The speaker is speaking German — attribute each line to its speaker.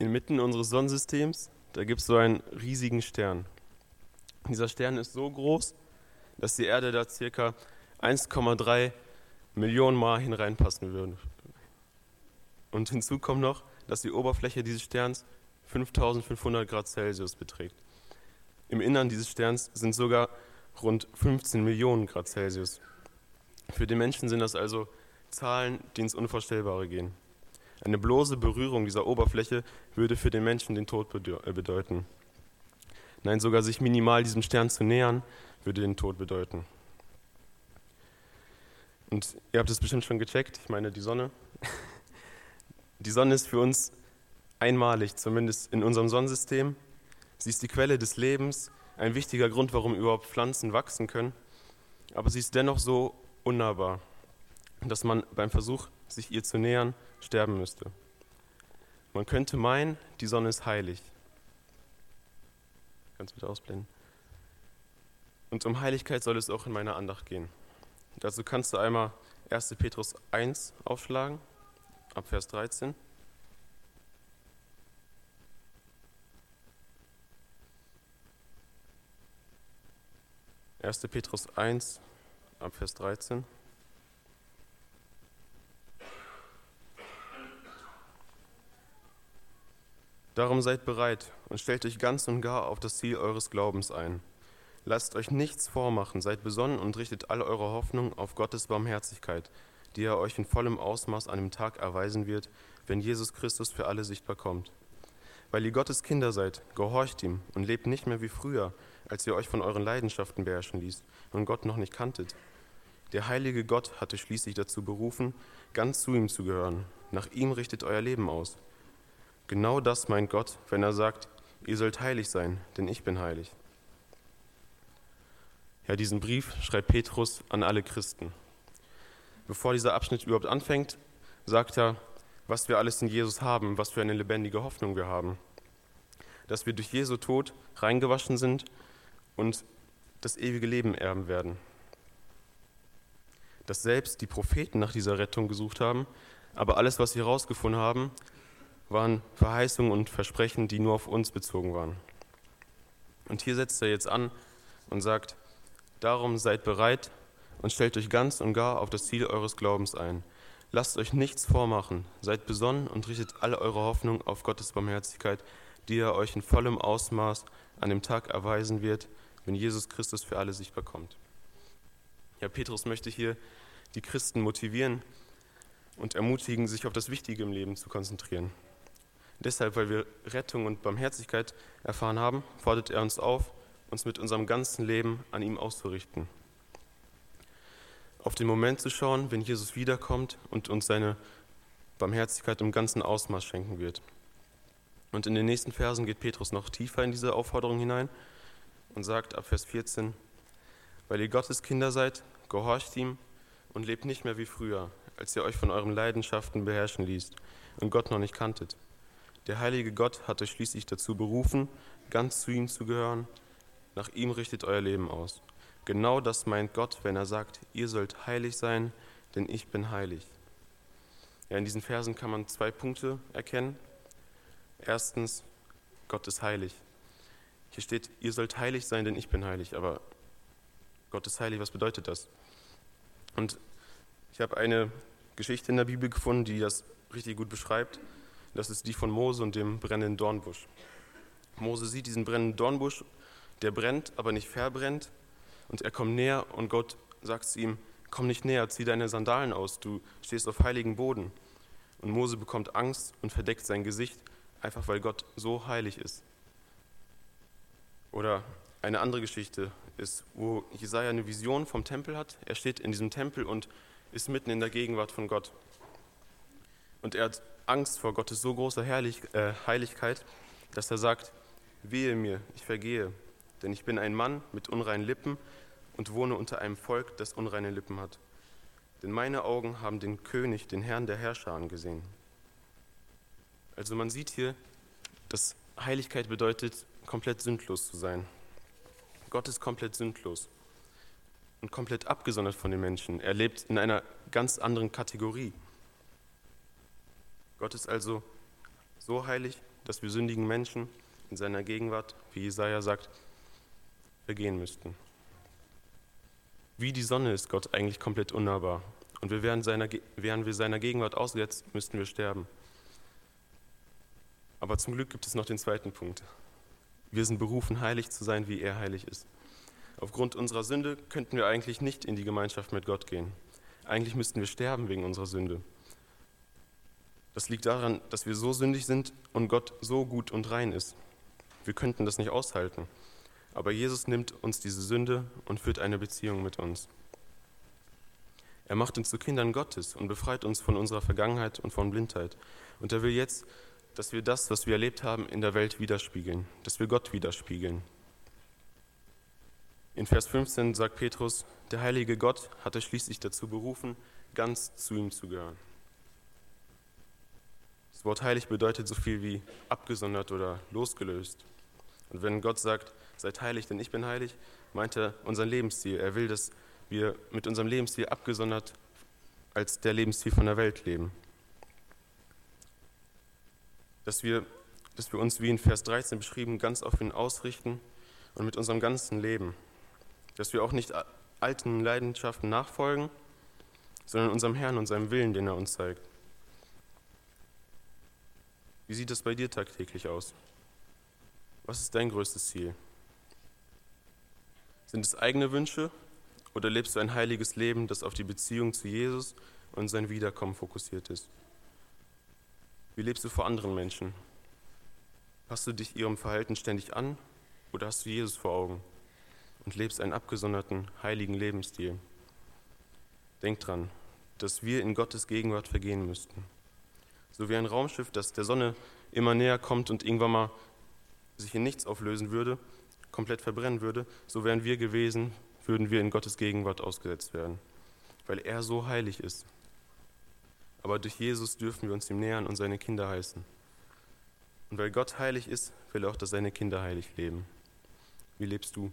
Speaker 1: inmitten unseres Sonnensystems, da gibt es so einen riesigen Stern. Dieser Stern ist so groß, dass die Erde da circa 1,3 Millionen Mal hineinpassen würde. Und hinzu kommt noch, dass die Oberfläche dieses Sterns 5500 Grad Celsius beträgt. Im Innern dieses Sterns sind sogar rund 15 Millionen Grad Celsius. Für den Menschen sind das also Zahlen, die ins Unvorstellbare gehen. Eine bloße Berührung dieser Oberfläche würde für den Menschen den Tod äh, bedeuten. Nein, sogar sich minimal diesem Stern zu nähern, würde den Tod bedeuten. Und ihr habt es bestimmt schon gecheckt, ich meine die Sonne. Die Sonne ist für uns einmalig, zumindest in unserem Sonnensystem. Sie ist die Quelle des Lebens, ein wichtiger Grund, warum überhaupt Pflanzen wachsen können. Aber sie ist dennoch so unnahbar, dass man beim Versuch, sich ihr zu nähern, sterben müsste. Man könnte meinen, die Sonne ist heilig. Kannst bitte ausblenden? Und um Heiligkeit soll es auch in meiner Andacht gehen. Dazu kannst du einmal 1. Petrus 1 aufschlagen, ab Vers 13. 1. Petrus 1, ab Vers 13. Darum seid bereit und stellt euch ganz und gar auf das Ziel eures Glaubens ein. Lasst euch nichts vormachen, seid besonnen und richtet alle eure Hoffnung auf Gottes Barmherzigkeit, die er euch in vollem Ausmaß an dem Tag erweisen wird, wenn Jesus Christus für alle sichtbar kommt. Weil ihr Gottes Kinder seid, gehorcht ihm und lebt nicht mehr wie früher, als ihr euch von euren Leidenschaften beherrschen ließt und Gott noch nicht kanntet. Der heilige Gott hatte schließlich dazu berufen, ganz zu ihm zu gehören. Nach ihm richtet euer Leben aus. Genau das meint Gott, wenn er sagt, ihr sollt heilig sein, denn ich bin heilig. Ja, diesen Brief schreibt Petrus an alle Christen. Bevor dieser Abschnitt überhaupt anfängt, sagt er, was wir alles in Jesus haben, was für eine lebendige Hoffnung wir haben. Dass wir durch Jesu Tod reingewaschen sind und das ewige Leben erben werden. Dass selbst die Propheten nach dieser Rettung gesucht haben, aber alles, was sie herausgefunden haben, waren Verheißungen und Versprechen, die nur auf uns bezogen waren. Und hier setzt er jetzt an und sagt, darum seid bereit und stellt euch ganz und gar auf das Ziel eures Glaubens ein. Lasst euch nichts vormachen, seid besonnen und richtet alle eure Hoffnung auf Gottes Barmherzigkeit, die er euch in vollem Ausmaß an dem Tag erweisen wird, wenn Jesus Christus für alle sichtbar kommt. Ja, Petrus möchte hier die Christen motivieren und ermutigen, sich auf das Wichtige im Leben zu konzentrieren. Deshalb, weil wir Rettung und Barmherzigkeit erfahren haben, fordert er uns auf, uns mit unserem ganzen Leben an ihm auszurichten. Auf den Moment zu schauen, wenn Jesus wiederkommt und uns seine Barmherzigkeit im ganzen Ausmaß schenken wird. Und in den nächsten Versen geht Petrus noch tiefer in diese Aufforderung hinein und sagt ab Vers 14, weil ihr Gottes Kinder seid, gehorcht ihm und lebt nicht mehr wie früher, als ihr euch von euren Leidenschaften beherrschen ließt und Gott noch nicht kanntet. Der heilige Gott hat euch schließlich dazu berufen, ganz zu ihm zu gehören. Nach ihm richtet euer Leben aus. Genau das meint Gott, wenn er sagt, ihr sollt heilig sein, denn ich bin heilig. Ja, in diesen Versen kann man zwei Punkte erkennen. Erstens, Gott ist heilig. Hier steht, ihr sollt heilig sein, denn ich bin heilig. Aber Gott ist heilig, was bedeutet das? Und ich habe eine Geschichte in der Bibel gefunden, die das richtig gut beschreibt. Das ist die von Mose und dem brennenden Dornbusch. Mose sieht diesen brennenden Dornbusch, der brennt, aber nicht verbrennt. Und er kommt näher und Gott sagt zu ihm, komm nicht näher, zieh deine Sandalen aus, du stehst auf heiligen Boden. Und Mose bekommt Angst und verdeckt sein Gesicht, einfach weil Gott so heilig ist. Oder eine andere Geschichte ist, wo Jesaja eine Vision vom Tempel hat. Er steht in diesem Tempel und ist mitten in der Gegenwart von Gott. Und er hat Angst vor Gottes so großer Herrlich, äh, Heiligkeit, dass er sagt, wehe mir, ich vergehe, denn ich bin ein Mann mit unreinen Lippen und wohne unter einem Volk, das unreine Lippen hat. Denn meine Augen haben den König, den Herrn der Herrscher angesehen. Also man sieht hier, dass Heiligkeit bedeutet, komplett sündlos zu sein. Gott ist komplett sündlos und komplett abgesondert von den Menschen. Er lebt in einer ganz anderen Kategorie. Gott ist also so heilig, dass wir sündigen Menschen in seiner Gegenwart, wie Jesaja sagt, vergehen müssten. Wie die Sonne ist Gott eigentlich komplett unnahbar. Und wir wären, seiner, wären wir seiner Gegenwart ausgesetzt, müssten wir sterben. Aber zum Glück gibt es noch den zweiten Punkt. Wir sind berufen, heilig zu sein, wie er heilig ist. Aufgrund unserer Sünde könnten wir eigentlich nicht in die Gemeinschaft mit Gott gehen. Eigentlich müssten wir sterben wegen unserer Sünde. Das liegt daran, dass wir so sündig sind und Gott so gut und rein ist. Wir könnten das nicht aushalten. Aber Jesus nimmt uns diese Sünde und führt eine Beziehung mit uns. Er macht uns zu Kindern Gottes und befreit uns von unserer Vergangenheit und von Blindheit. Und er will jetzt, dass wir das, was wir erlebt haben, in der Welt widerspiegeln, dass wir Gott widerspiegeln. In Vers 15 sagt Petrus, der heilige Gott hat euch schließlich dazu berufen, ganz zu ihm zu gehören. Das Wort heilig bedeutet so viel wie abgesondert oder losgelöst. Und wenn Gott sagt, seid heilig, denn ich bin heilig, meint er unseren Lebensstil. Er will, dass wir mit unserem Lebensstil abgesondert als der Lebensstil von der Welt leben. Dass wir, dass wir uns, wie in Vers 13 beschrieben, ganz auf ihn ausrichten und mit unserem ganzen Leben. Dass wir auch nicht alten Leidenschaften nachfolgen, sondern unserem Herrn und seinem Willen, den er uns zeigt. Wie sieht es bei dir tagtäglich aus? Was ist dein größtes Ziel? Sind es eigene Wünsche oder lebst du ein heiliges Leben, das auf die Beziehung zu Jesus und sein Wiederkommen fokussiert ist? Wie lebst du vor anderen Menschen? Passt du dich ihrem Verhalten ständig an oder hast du Jesus vor Augen und lebst einen abgesonderten, heiligen Lebensstil? Denk dran, dass wir in Gottes Gegenwart vergehen müssten. So wie ein Raumschiff, das der Sonne immer näher kommt und irgendwann mal sich in nichts auflösen würde, komplett verbrennen würde, so wären wir gewesen, würden wir in Gottes Gegenwart ausgesetzt werden, weil er so heilig ist. Aber durch Jesus dürfen wir uns ihm nähern und seine Kinder heißen. Und weil Gott heilig ist, will er auch, dass seine Kinder heilig leben. Wie lebst du?